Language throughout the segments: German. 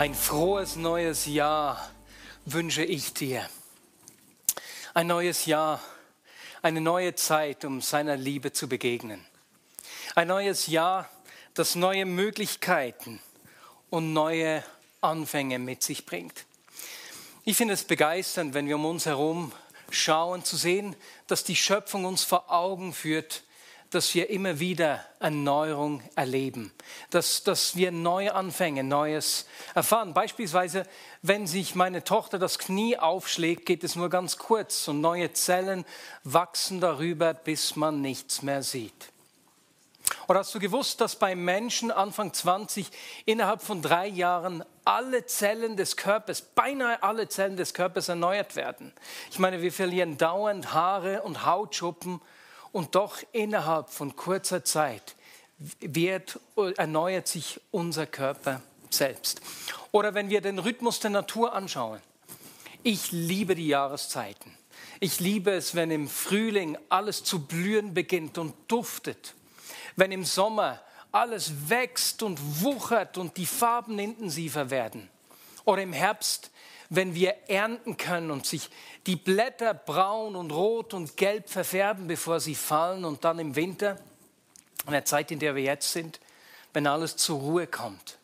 Ein frohes neues Jahr wünsche ich dir. Ein neues Jahr, eine neue Zeit, um seiner Liebe zu begegnen. Ein neues Jahr, das neue Möglichkeiten und neue Anfänge mit sich bringt. Ich finde es begeisternd, wenn wir um uns herum schauen, zu sehen, dass die Schöpfung uns vor Augen führt, dass wir immer wieder Erneuerung erleben, dass, dass wir neue Anfänge, Neues erfahren. Beispielsweise, wenn sich meine Tochter das Knie aufschlägt, geht es nur ganz kurz und neue Zellen wachsen darüber, bis man nichts mehr sieht. Oder hast du gewusst, dass bei Menschen Anfang 20 innerhalb von drei Jahren alle Zellen des Körpers, beinahe alle Zellen des Körpers erneuert werden? Ich meine, wir verlieren dauernd Haare und Hautschuppen und doch innerhalb von kurzer Zeit wird, erneuert sich unser Körper selbst. Oder wenn wir den Rhythmus der Natur anschauen. Ich liebe die Jahreszeiten. Ich liebe es, wenn im Frühling alles zu blühen beginnt und duftet. Wenn im Sommer alles wächst und wuchert und die Farben intensiver werden. Oder im Herbst, wenn wir ernten können und sich die Blätter braun und rot und gelb verfärben, bevor sie fallen und dann im Winter, in der Zeit, in der wir jetzt sind, wenn alles zur Ruhe kommt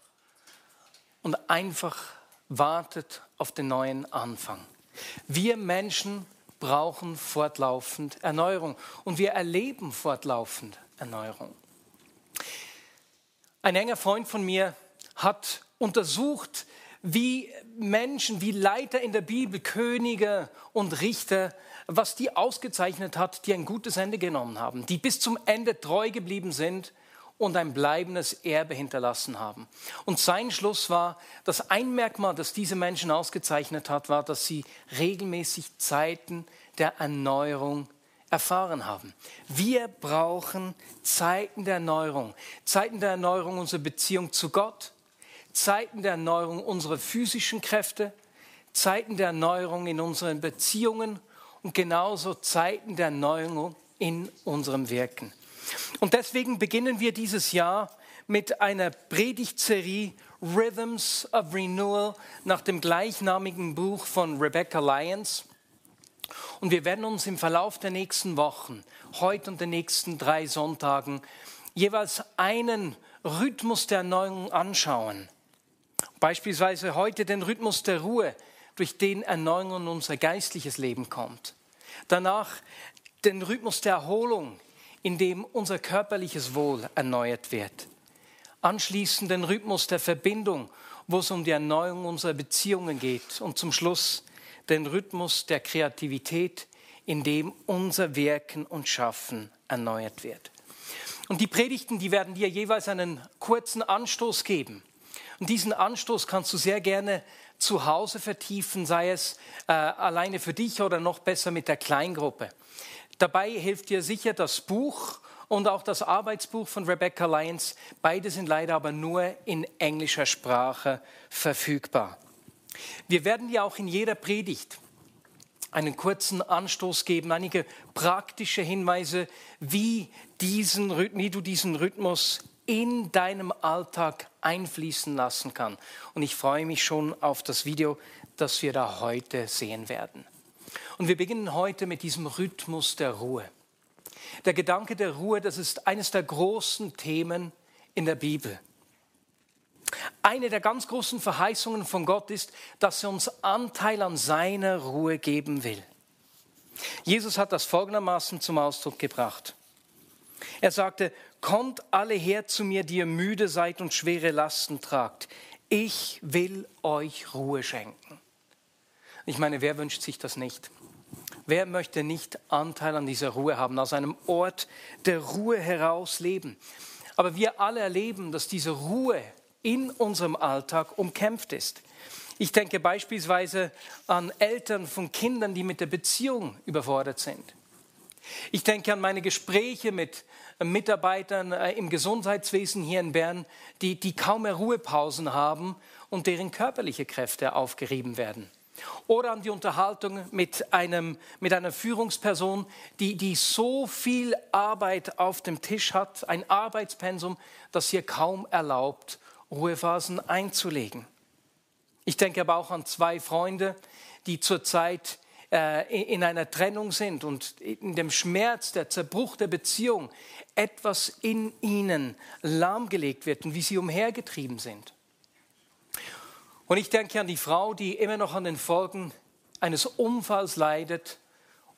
und einfach wartet auf den neuen Anfang. Wir Menschen brauchen fortlaufend Erneuerung und wir erleben fortlaufend Erneuerung. Ein enger Freund von mir hat untersucht, wie Menschen, wie Leiter in der Bibel, Könige und Richter, was die ausgezeichnet hat, die ein gutes Ende genommen haben, die bis zum Ende treu geblieben sind und ein bleibendes Erbe hinterlassen haben. Und sein Schluss war, dass ein Merkmal, das diese Menschen ausgezeichnet hat, war, dass sie regelmäßig Zeiten der Erneuerung erfahren haben. Wir brauchen Zeiten der Erneuerung, Zeiten der Erneuerung unserer Beziehung zu Gott, Zeiten der Erneuerung unserer physischen Kräfte, Zeiten der Erneuerung in unseren Beziehungen und genauso Zeiten der Erneuerung in unserem Wirken. Und deswegen beginnen wir dieses Jahr mit einer Predigtserie Rhythms of Renewal nach dem gleichnamigen Buch von Rebecca Lyons. Und wir werden uns im Verlauf der nächsten Wochen, heute und den nächsten drei Sonntagen, jeweils einen Rhythmus der Erneuerung anschauen Beispielsweise heute den Rhythmus der Ruhe, durch den Erneuerung in unser geistliches Leben kommt. Danach den Rhythmus der Erholung, in dem unser körperliches Wohl erneuert wird. Anschließend den Rhythmus der Verbindung, wo es um die Erneuerung unserer Beziehungen geht. Und zum Schluss den Rhythmus der Kreativität, in dem unser Wirken und Schaffen erneuert wird. Und die Predigten, die werden dir jeweils einen kurzen Anstoß geben und diesen Anstoß kannst du sehr gerne zu Hause vertiefen, sei es äh, alleine für dich oder noch besser mit der Kleingruppe. Dabei hilft dir sicher das Buch und auch das Arbeitsbuch von Rebecca Lyons. Beide sind leider aber nur in englischer Sprache verfügbar. Wir werden dir auch in jeder Predigt einen kurzen Anstoß geben, einige praktische Hinweise, wie, diesen, wie du diesen Rhythmus in deinem Alltag einfließen lassen kann. Und ich freue mich schon auf das Video, das wir da heute sehen werden. Und wir beginnen heute mit diesem Rhythmus der Ruhe. Der Gedanke der Ruhe, das ist eines der großen Themen in der Bibel. Eine der ganz großen Verheißungen von Gott ist, dass er uns Anteil an seiner Ruhe geben will. Jesus hat das folgendermaßen zum Ausdruck gebracht. Er sagte, Kommt alle her zu mir, die ihr müde seid und schwere Lasten tragt. Ich will euch Ruhe schenken. Ich meine, wer wünscht sich das nicht? Wer möchte nicht Anteil an dieser Ruhe haben, aus einem Ort der Ruhe heraus leben? Aber wir alle erleben, dass diese Ruhe in unserem Alltag umkämpft ist. Ich denke beispielsweise an Eltern von Kindern, die mit der Beziehung überfordert sind. Ich denke an meine Gespräche mit Mitarbeitern äh, im Gesundheitswesen hier in Bern, die, die kaum mehr Ruhepausen haben und deren körperliche Kräfte aufgerieben werden. Oder an die Unterhaltung mit, einem, mit einer Führungsperson, die, die so viel Arbeit auf dem Tisch hat, ein Arbeitspensum, das ihr kaum erlaubt, Ruhephasen einzulegen. Ich denke aber auch an zwei Freunde, die zurzeit äh, in einer Trennung sind und in dem Schmerz, der Zerbruch der Beziehung etwas in ihnen lahmgelegt wird und wie sie umhergetrieben sind. Und ich denke an die Frau, die immer noch an den Folgen eines Unfalls leidet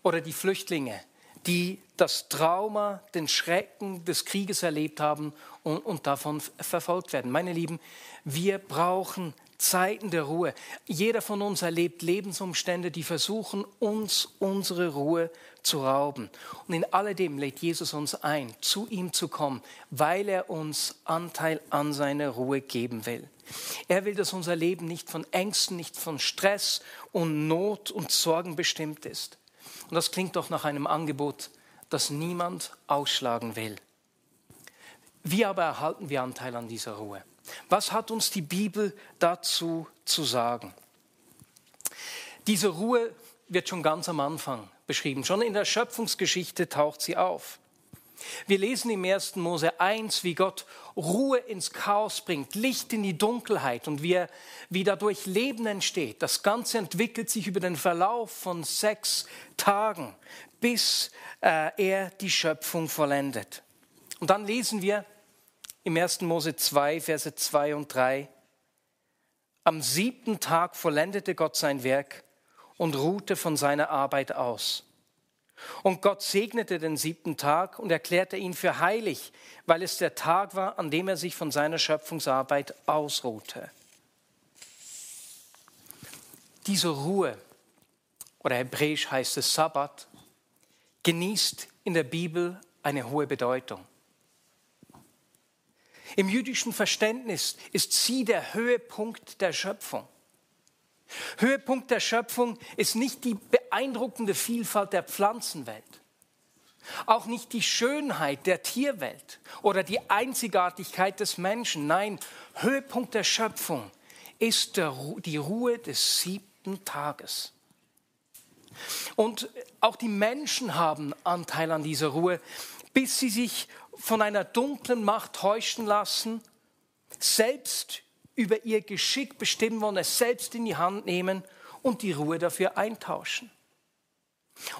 oder die Flüchtlinge, die das Trauma, den Schrecken des Krieges erlebt haben und, und davon verfolgt werden. Meine Lieben, wir brauchen Zeiten der Ruhe. Jeder von uns erlebt Lebensumstände, die versuchen, uns unsere Ruhe zu rauben. Und in alledem lädt Jesus uns ein, zu ihm zu kommen, weil er uns Anteil an seiner Ruhe geben will. Er will, dass unser Leben nicht von Ängsten, nicht von Stress und Not und Sorgen bestimmt ist. Und das klingt doch nach einem Angebot, das niemand ausschlagen will. Wie aber erhalten wir Anteil an dieser Ruhe? Was hat uns die Bibel dazu zu sagen? Diese Ruhe wird schon ganz am Anfang beschrieben. Schon in der Schöpfungsgeschichte taucht sie auf. Wir lesen im 1. Mose 1, wie Gott Ruhe ins Chaos bringt, Licht in die Dunkelheit und wie, wie dadurch Leben entsteht. Das Ganze entwickelt sich über den Verlauf von sechs Tagen, bis äh, er die Schöpfung vollendet. Und dann lesen wir im 1. Mose 2, Verse 2 und 3. Am siebten Tag vollendete Gott sein Werk und ruhte von seiner Arbeit aus. Und Gott segnete den siebten Tag und erklärte ihn für heilig, weil es der Tag war, an dem er sich von seiner Schöpfungsarbeit ausruhte. Diese Ruhe, oder hebräisch heißt es Sabbat, genießt in der Bibel eine hohe Bedeutung. Im jüdischen Verständnis ist sie der Höhepunkt der Schöpfung. Höhepunkt der Schöpfung ist nicht die beeindruckende Vielfalt der Pflanzenwelt, auch nicht die Schönheit der Tierwelt oder die Einzigartigkeit des Menschen. Nein, Höhepunkt der Schöpfung ist die Ruhe des siebten Tages. Und auch die Menschen haben Anteil an dieser Ruhe, bis sie sich von einer dunklen Macht täuschen lassen, selbst über ihr Geschick bestimmen wollen, es selbst in die Hand nehmen und die Ruhe dafür eintauschen.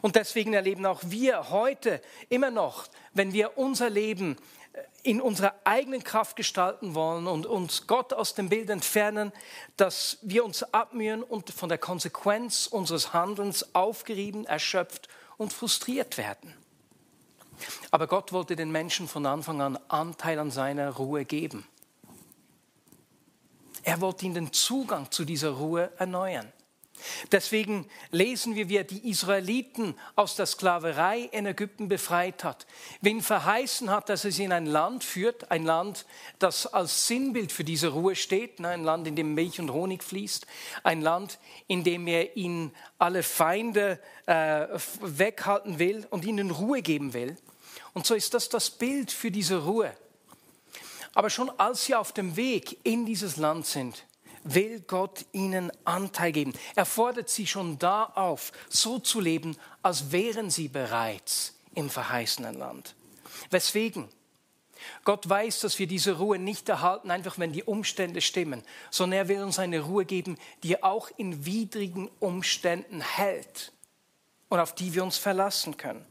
Und deswegen erleben auch wir heute immer noch, wenn wir unser Leben äh, in unserer eigenen Kraft gestalten wollen und uns Gott aus dem Bild entfernen, dass wir uns abmühen und von der Konsequenz unseres Handelns aufgerieben, erschöpft und frustriert werden. Aber Gott wollte den Menschen von Anfang an Anteil an seiner Ruhe geben. Er wollte ihnen den Zugang zu dieser Ruhe erneuern. Deswegen lesen wir, wie er die Israeliten aus der Sklaverei in Ägypten befreit hat, wen verheißen hat, dass er sie in ein Land führt, ein Land, das als Sinnbild für diese Ruhe steht, ne, ein Land, in dem Milch und Honig fließt, ein Land, in dem er ihnen alle Feinde äh, weghalten will und ihnen Ruhe geben will. Und so ist das das Bild für diese Ruhe. Aber schon als sie auf dem Weg in dieses Land sind, will Gott ihnen Anteil geben. Er fordert sie schon da auf, so zu leben, als wären sie bereits im verheißenen Land. Weswegen? Gott weiß, dass wir diese Ruhe nicht erhalten, einfach wenn die Umstände stimmen, sondern er will uns eine Ruhe geben, die auch in widrigen Umständen hält und auf die wir uns verlassen können.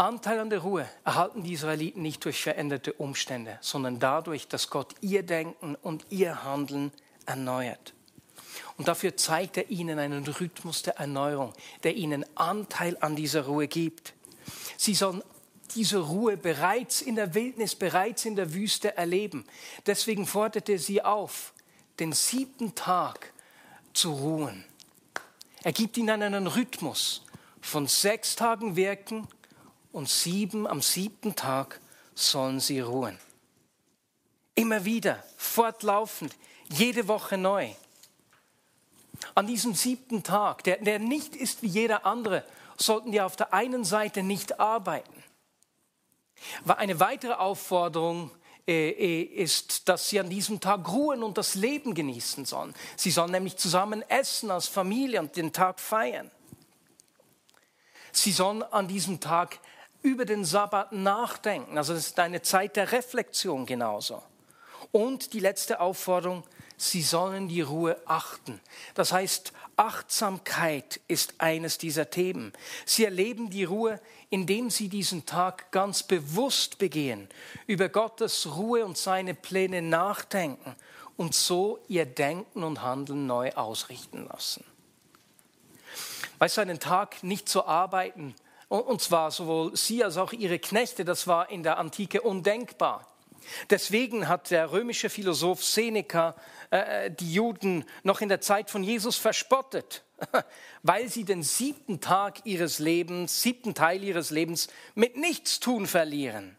Anteil an der Ruhe erhalten die Israeliten nicht durch veränderte Umstände, sondern dadurch, dass Gott ihr Denken und ihr Handeln erneuert. Und dafür zeigt er ihnen einen Rhythmus der Erneuerung, der ihnen Anteil an dieser Ruhe gibt. Sie sollen diese Ruhe bereits in der Wildnis, bereits in der Wüste erleben. Deswegen forderte er sie auf, den siebten Tag zu ruhen. Er gibt ihnen einen Rhythmus von sechs Tagen Wirken und sieben, am siebten Tag sollen sie ruhen. Immer wieder, fortlaufend, jede Woche neu. An diesem siebten Tag, der, der nicht ist wie jeder andere, sollten wir auf der einen Seite nicht arbeiten. Eine weitere Aufforderung äh, äh, ist, dass sie an diesem Tag ruhen und das Leben genießen sollen. Sie sollen nämlich zusammen essen als Familie und den Tag feiern. Sie sollen an diesem Tag über den Sabbat nachdenken. Also das ist eine Zeit der Reflexion genauso. Und die letzte Aufforderung, sie sollen die Ruhe achten. Das heißt, Achtsamkeit ist eines dieser Themen. Sie erleben die Ruhe, indem sie diesen Tag ganz bewusst begehen, über Gottes Ruhe und seine Pläne nachdenken und so ihr Denken und Handeln neu ausrichten lassen. Weißt du, einen Tag nicht zu arbeiten, und zwar sowohl sie als auch ihre Knechte, das war in der Antike undenkbar. Deswegen hat der römische Philosoph Seneca äh, die Juden noch in der Zeit von Jesus verspottet, weil sie den siebten Tag ihres Lebens, siebten Teil ihres Lebens mit Nichtstun verlieren.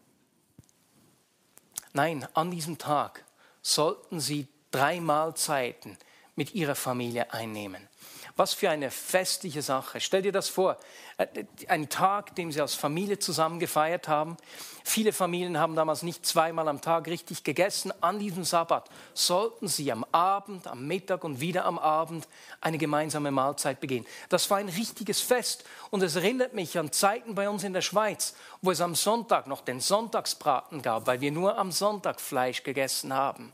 Nein, an diesem Tag sollten sie drei Mahlzeiten mit ihrer Familie einnehmen. Was für eine festliche Sache. Stell dir das vor, äh, ein Tag, den sie als Familie zusammen gefeiert haben. Viele Familien haben damals nicht zweimal am Tag richtig gegessen. An diesem Sabbat sollten sie am Abend, am Mittag und wieder am Abend eine gemeinsame Mahlzeit begehen. Das war ein richtiges Fest und es erinnert mich an Zeiten bei uns in der Schweiz, wo es am Sonntag noch den Sonntagsbraten gab, weil wir nur am Sonntag Fleisch gegessen haben.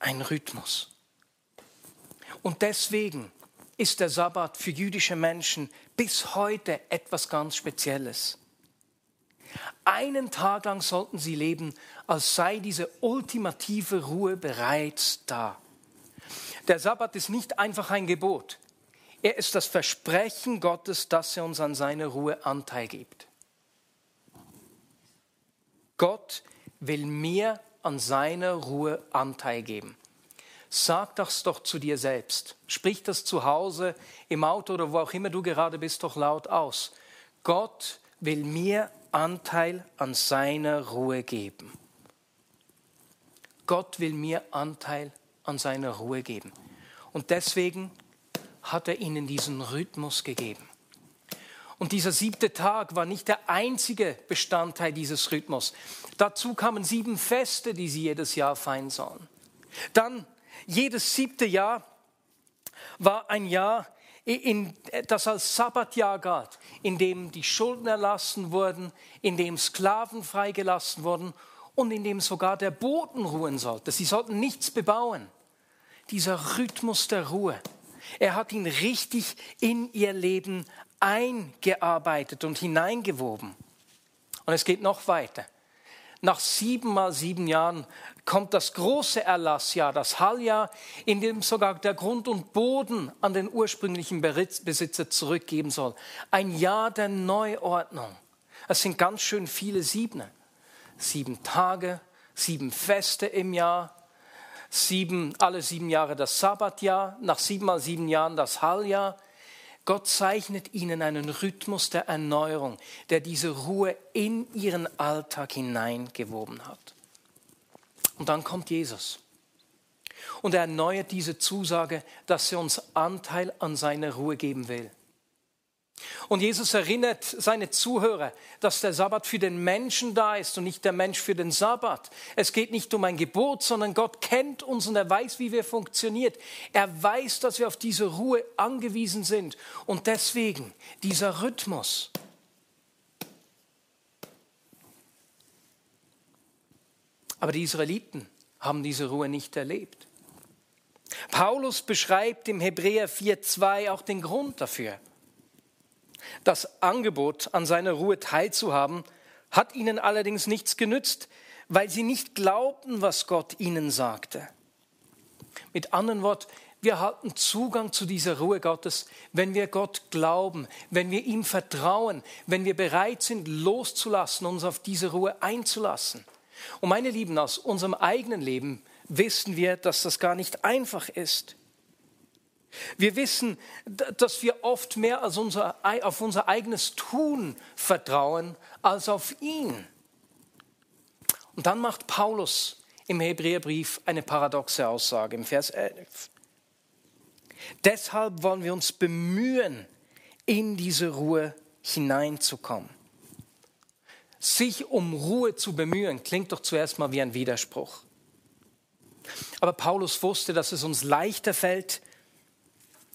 Ein Rhythmus. Und deswegen ist der Sabbat für jüdische Menschen bis heute etwas ganz Spezielles. Einen Tag lang sollten sie leben, als sei diese ultimative Ruhe bereits da. Der Sabbat ist nicht einfach ein Gebot. Er ist das Versprechen Gottes, dass er uns an seine Ruhe Anteil gibt. Gott will mir an seiner Ruhe Anteil geben. Sag das doch zu dir selbst. Sprich das zu Hause, im Auto oder wo auch immer du gerade bist, doch laut aus. Gott will mir Anteil an seiner Ruhe geben. Gott will mir Anteil an seiner Ruhe geben. Und deswegen hat er ihnen diesen Rhythmus gegeben. Und dieser siebte Tag war nicht der einzige Bestandteil dieses Rhythmus. Dazu kamen sieben Feste, die sie jedes Jahr feiern sollen. Dann jedes siebte Jahr war ein Jahr, in, das als Sabbatjahr galt, in dem die Schulden erlassen wurden, in dem Sklaven freigelassen wurden und in dem sogar der Boden ruhen sollte. Sie sollten nichts bebauen. Dieser Rhythmus der Ruhe, er hat ihn richtig in ihr Leben eingearbeitet und hineingewoben. Und es geht noch weiter. Nach sieben mal sieben Jahren kommt das große Erlassjahr, das Halljahr, in dem sogar der Grund und Boden an den ursprünglichen Besitzer zurückgeben soll. Ein Jahr der Neuordnung. Es sind ganz schön viele Siebene. Sieben Tage, sieben Feste im Jahr, sieben, alle sieben Jahre das Sabbatjahr, nach sieben mal sieben Jahren das Halljahr. Gott zeichnet ihnen einen Rhythmus der Erneuerung, der diese Ruhe in ihren Alltag hineingewoben hat. Und dann kommt Jesus. Und er erneuert diese Zusage, dass er uns Anteil an seiner Ruhe geben will. Und Jesus erinnert seine Zuhörer, dass der Sabbat für den Menschen da ist und nicht der Mensch für den Sabbat. Es geht nicht um ein Gebot, sondern Gott kennt uns und er weiß, wie wir funktionieren. Er weiß, dass wir auf diese Ruhe angewiesen sind. Und deswegen dieser Rhythmus. Aber die Israeliten haben diese Ruhe nicht erlebt. Paulus beschreibt im Hebräer 4.2 auch den Grund dafür. Das Angebot, an seiner Ruhe teilzuhaben, hat ihnen allerdings nichts genützt, weil sie nicht glaubten, was Gott ihnen sagte. Mit anderen Worten, wir halten Zugang zu dieser Ruhe Gottes, wenn wir Gott glauben, wenn wir ihm vertrauen, wenn wir bereit sind, loszulassen, uns auf diese Ruhe einzulassen. Und meine Lieben, aus unserem eigenen Leben wissen wir, dass das gar nicht einfach ist. Wir wissen, dass wir oft mehr als unser, auf unser eigenes Tun vertrauen als auf ihn. Und dann macht Paulus im Hebräerbrief eine paradoxe Aussage im Vers 11. Deshalb wollen wir uns bemühen, in diese Ruhe hineinzukommen. Sich um Ruhe zu bemühen, klingt doch zuerst mal wie ein Widerspruch. Aber Paulus wusste, dass es uns leichter fällt,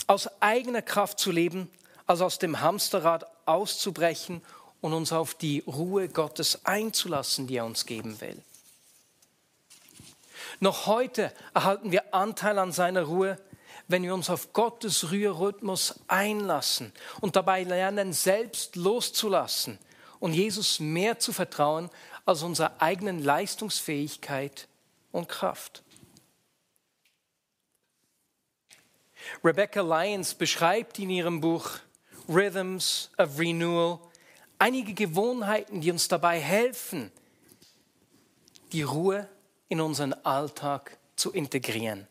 aus eigener Kraft zu leben, als aus dem Hamsterrad auszubrechen und uns auf die Ruhe Gottes einzulassen, die er uns geben will. Noch heute erhalten wir Anteil an seiner Ruhe, wenn wir uns auf Gottes Rührrhythmus einlassen und dabei lernen, selbst loszulassen und Jesus mehr zu vertrauen als unserer eigenen Leistungsfähigkeit und Kraft. Rebecca Lyons beschreibt in ihrem Buch Rhythms of Renewal einige Gewohnheiten, die uns dabei helfen, die Ruhe in unseren Alltag zu integrieren.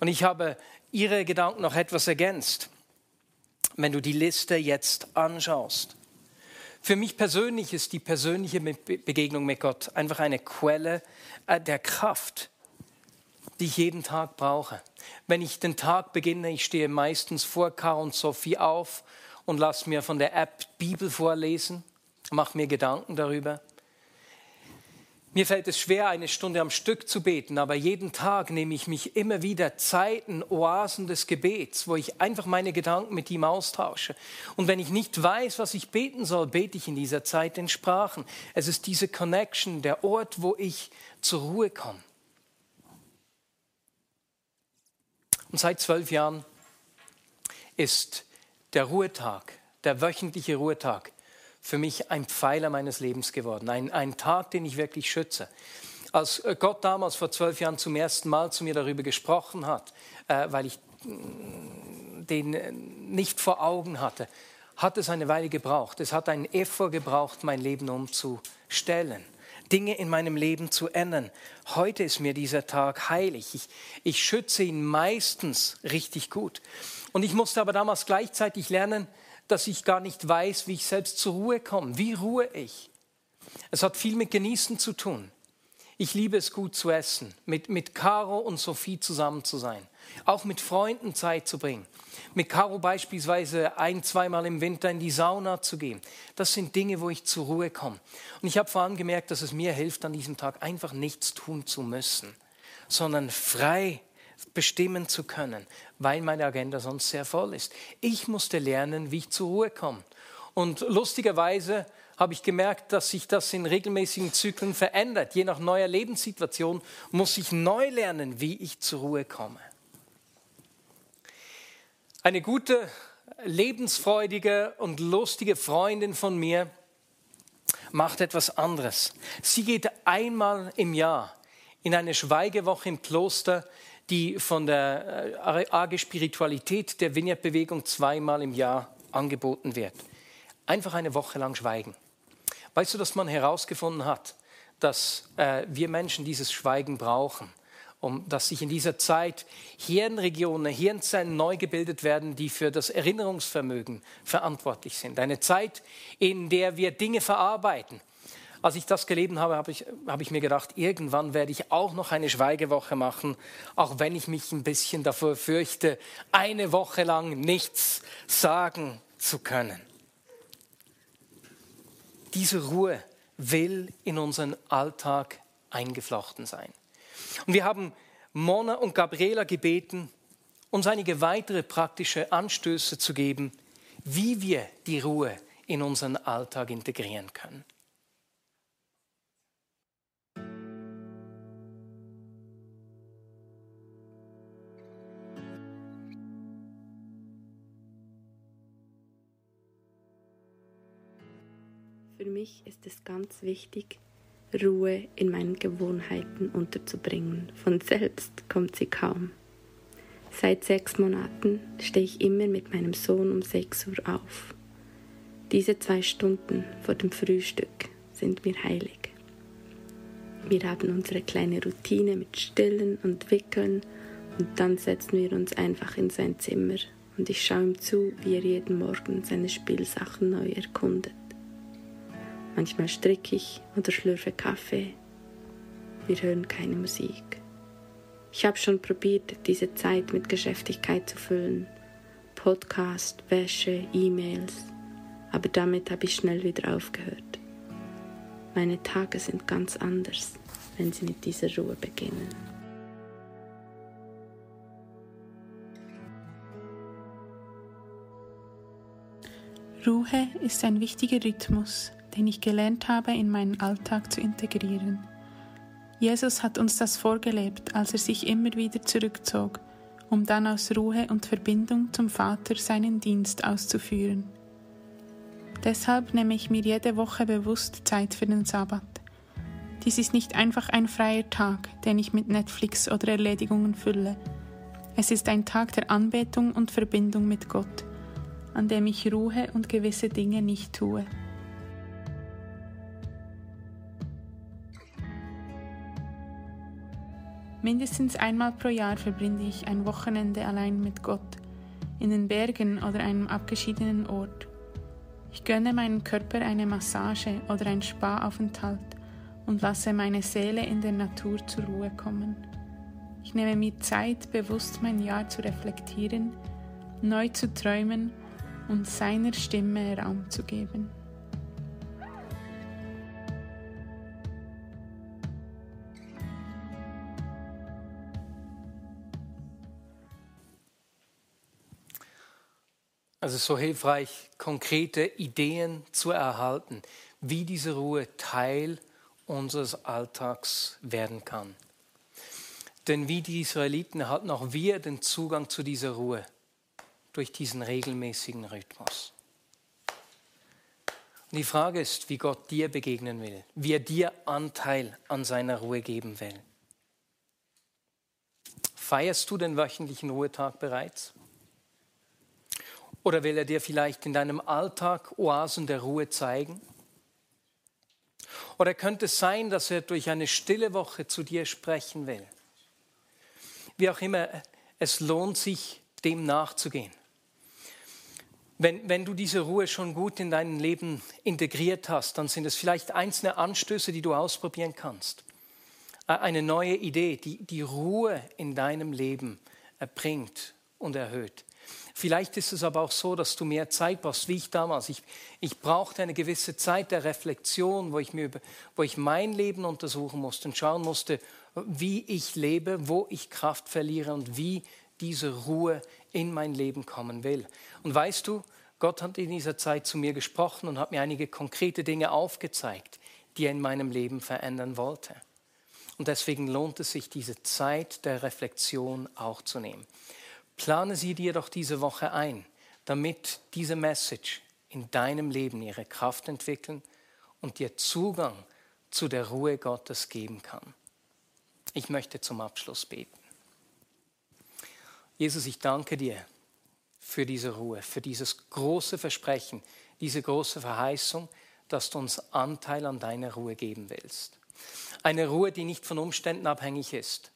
Und ich habe ihre Gedanken noch etwas ergänzt, wenn du die Liste jetzt anschaust. Für mich persönlich ist die persönliche Begegnung mit Gott einfach eine Quelle äh, der Kraft, die ich jeden Tag brauche. Wenn ich den Tag beginne, ich stehe meistens vor Karl und Sophie auf und lasse mir von der App Bibel vorlesen, mache mir Gedanken darüber. Mir fällt es schwer, eine Stunde am Stück zu beten, aber jeden Tag nehme ich mich immer wieder Zeiten, Oasen des Gebets, wo ich einfach meine Gedanken mit ihm austausche. Und wenn ich nicht weiß, was ich beten soll, bete ich in dieser Zeit in Sprachen. Es ist diese Connection, der Ort, wo ich zur Ruhe komme. Und seit zwölf Jahren ist der Ruhetag, der wöchentliche Ruhetag, für mich ein Pfeiler meines Lebens geworden, ein, ein Tag, den ich wirklich schütze. Als Gott damals vor zwölf Jahren zum ersten Mal zu mir darüber gesprochen hat, äh, weil ich mm, den nicht vor Augen hatte, hat es eine Weile gebraucht. Es hat einen Effort gebraucht, mein Leben umzustellen. Dinge in meinem Leben zu ändern. Heute ist mir dieser Tag heilig. Ich, ich schütze ihn meistens richtig gut. Und ich musste aber damals gleichzeitig lernen, dass ich gar nicht weiß, wie ich selbst zur Ruhe komme. Wie ruhe ich? Es hat viel mit Genießen zu tun. Ich liebe es gut zu essen, mit, mit Caro und Sophie zusammen zu sein, auch mit Freunden Zeit zu bringen. Mit Caro beispielsweise ein, zweimal im Winter in die Sauna zu gehen. Das sind Dinge, wo ich zur Ruhe komme. Und ich habe vor allem gemerkt, dass es mir hilft, an diesem Tag einfach nichts tun zu müssen, sondern frei bestimmen zu können, weil meine Agenda sonst sehr voll ist. Ich musste lernen, wie ich zur Ruhe komme. Und lustigerweise habe ich gemerkt, dass sich das in regelmäßigen Zyklen verändert. Je nach neuer Lebenssituation muss ich neu lernen, wie ich zur Ruhe komme. Eine gute, lebensfreudige und lustige Freundin von mir macht etwas anderes. Sie geht einmal im Jahr in eine Schweigewoche im Kloster, die von der äh, arge Spiritualität der Vineyard-Bewegung zweimal im Jahr angeboten wird. Einfach eine Woche lang schweigen. Weißt du, dass man herausgefunden hat, dass äh, wir Menschen dieses Schweigen brauchen, um dass sich in dieser Zeit Hirnregionen, Hirnzellen neu gebildet werden, die für das Erinnerungsvermögen verantwortlich sind. Eine Zeit, in der wir Dinge verarbeiten. Als ich das gelesen habe, habe ich, habe ich mir gedacht, irgendwann werde ich auch noch eine Schweigewoche machen, auch wenn ich mich ein bisschen davor fürchte, eine Woche lang nichts sagen zu können. Diese Ruhe will in unseren Alltag eingeflochten sein. Und wir haben Mona und Gabriela gebeten, uns einige weitere praktische Anstöße zu geben, wie wir die Ruhe in unseren Alltag integrieren können. Für mich ist es ganz wichtig, Ruhe in meinen Gewohnheiten unterzubringen. Von selbst kommt sie kaum. Seit sechs Monaten stehe ich immer mit meinem Sohn um 6 Uhr auf. Diese zwei Stunden vor dem Frühstück sind mir heilig. Wir haben unsere kleine Routine mit Stillen und Wickeln und dann setzen wir uns einfach in sein Zimmer und ich schaue ihm zu, wie er jeden Morgen seine Spielsachen neu erkundet. Manchmal stricke ich oder schlürfe Kaffee. Wir hören keine Musik. Ich habe schon probiert, diese Zeit mit Geschäftigkeit zu füllen. Podcast, Wäsche, E-Mails. Aber damit habe ich schnell wieder aufgehört. Meine Tage sind ganz anders, wenn sie mit dieser Ruhe beginnen. Ruhe ist ein wichtiger Rhythmus, den ich gelernt habe, in meinen Alltag zu integrieren. Jesus hat uns das vorgelebt, als er sich immer wieder zurückzog, um dann aus Ruhe und Verbindung zum Vater seinen Dienst auszuführen. Deshalb nehme ich mir jede Woche bewusst Zeit für den Sabbat. Dies ist nicht einfach ein freier Tag, den ich mit Netflix oder Erledigungen fülle. Es ist ein Tag der Anbetung und Verbindung mit Gott an dem ich ruhe und gewisse Dinge nicht tue. Mindestens einmal pro Jahr verbinde ich ein Wochenende allein mit Gott, in den Bergen oder einem abgeschiedenen Ort. Ich gönne meinem Körper eine Massage oder ein Spa-Aufenthalt und lasse meine Seele in der Natur zur Ruhe kommen. Ich nehme mir Zeit, bewusst mein Jahr zu reflektieren, neu zu träumen und seiner Stimme Raum zu geben. Also so hilfreich, konkrete Ideen zu erhalten, wie diese Ruhe Teil unseres Alltags werden kann. Denn wie die Israeliten erhalten auch wir den Zugang zu dieser Ruhe durch diesen regelmäßigen Rhythmus. Und die Frage ist, wie Gott dir begegnen will, wie er dir Anteil an seiner Ruhe geben will. Feierst du den wöchentlichen Ruhetag bereits? Oder will er dir vielleicht in deinem Alltag Oasen der Ruhe zeigen? Oder könnte es sein, dass er durch eine stille Woche zu dir sprechen will? Wie auch immer, es lohnt sich, dem nachzugehen. Wenn, wenn du diese Ruhe schon gut in dein Leben integriert hast, dann sind es vielleicht einzelne Anstöße, die du ausprobieren kannst. Eine neue Idee, die die Ruhe in deinem Leben bringt und erhöht. Vielleicht ist es aber auch so, dass du mehr Zeit brauchst, wie ich damals. Ich, ich brauchte eine gewisse Zeit der Reflexion, wo ich, mir, wo ich mein Leben untersuchen musste und schauen musste, wie ich lebe, wo ich Kraft verliere und wie diese Ruhe in mein Leben kommen will. Und weißt du, Gott hat in dieser Zeit zu mir gesprochen und hat mir einige konkrete Dinge aufgezeigt, die er in meinem Leben verändern wollte. Und deswegen lohnt es sich, diese Zeit der Reflexion auch zu nehmen. Plane sie dir doch diese Woche ein, damit diese Message in deinem Leben ihre Kraft entwickeln und dir Zugang zu der Ruhe Gottes geben kann. Ich möchte zum Abschluss beten. Jesus, ich danke dir für diese Ruhe, für dieses große Versprechen, diese große Verheißung, dass du uns Anteil an deiner Ruhe geben willst. Eine Ruhe, die nicht von Umständen abhängig ist.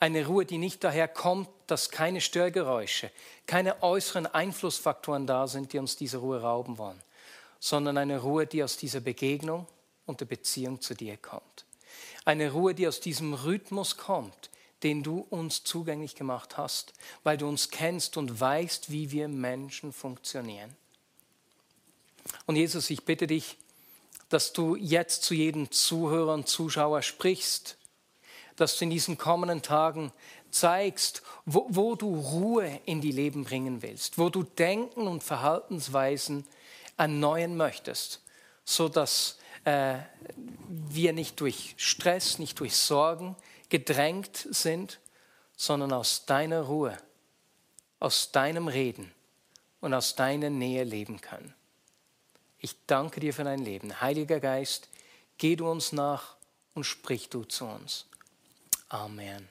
Eine Ruhe, die nicht daher kommt, dass keine Störgeräusche, keine äußeren Einflussfaktoren da sind, die uns diese Ruhe rauben wollen, sondern eine Ruhe, die aus dieser Begegnung und der Beziehung zu dir kommt. Eine Ruhe, die aus diesem Rhythmus kommt, den du uns zugänglich gemacht hast, weil du uns kennst und weißt, wie wir Menschen funktionieren. Und Jesus, ich bitte dich, dass du jetzt zu jedem Zuhörer und Zuschauer sprichst, dass du in diesen kommenden Tagen zeigst, wo, wo, du Ruhe in die Leben bringen willst, wo du Denken und Verhaltensweisen erneuern möchtest, so dass äh, wir nicht durch Stress, nicht durch Sorgen, gedrängt sind, sondern aus deiner Ruhe, aus deinem Reden und aus deiner Nähe leben können. Ich danke dir für dein Leben. Heiliger Geist, geh du uns nach und sprich du zu uns. Amen.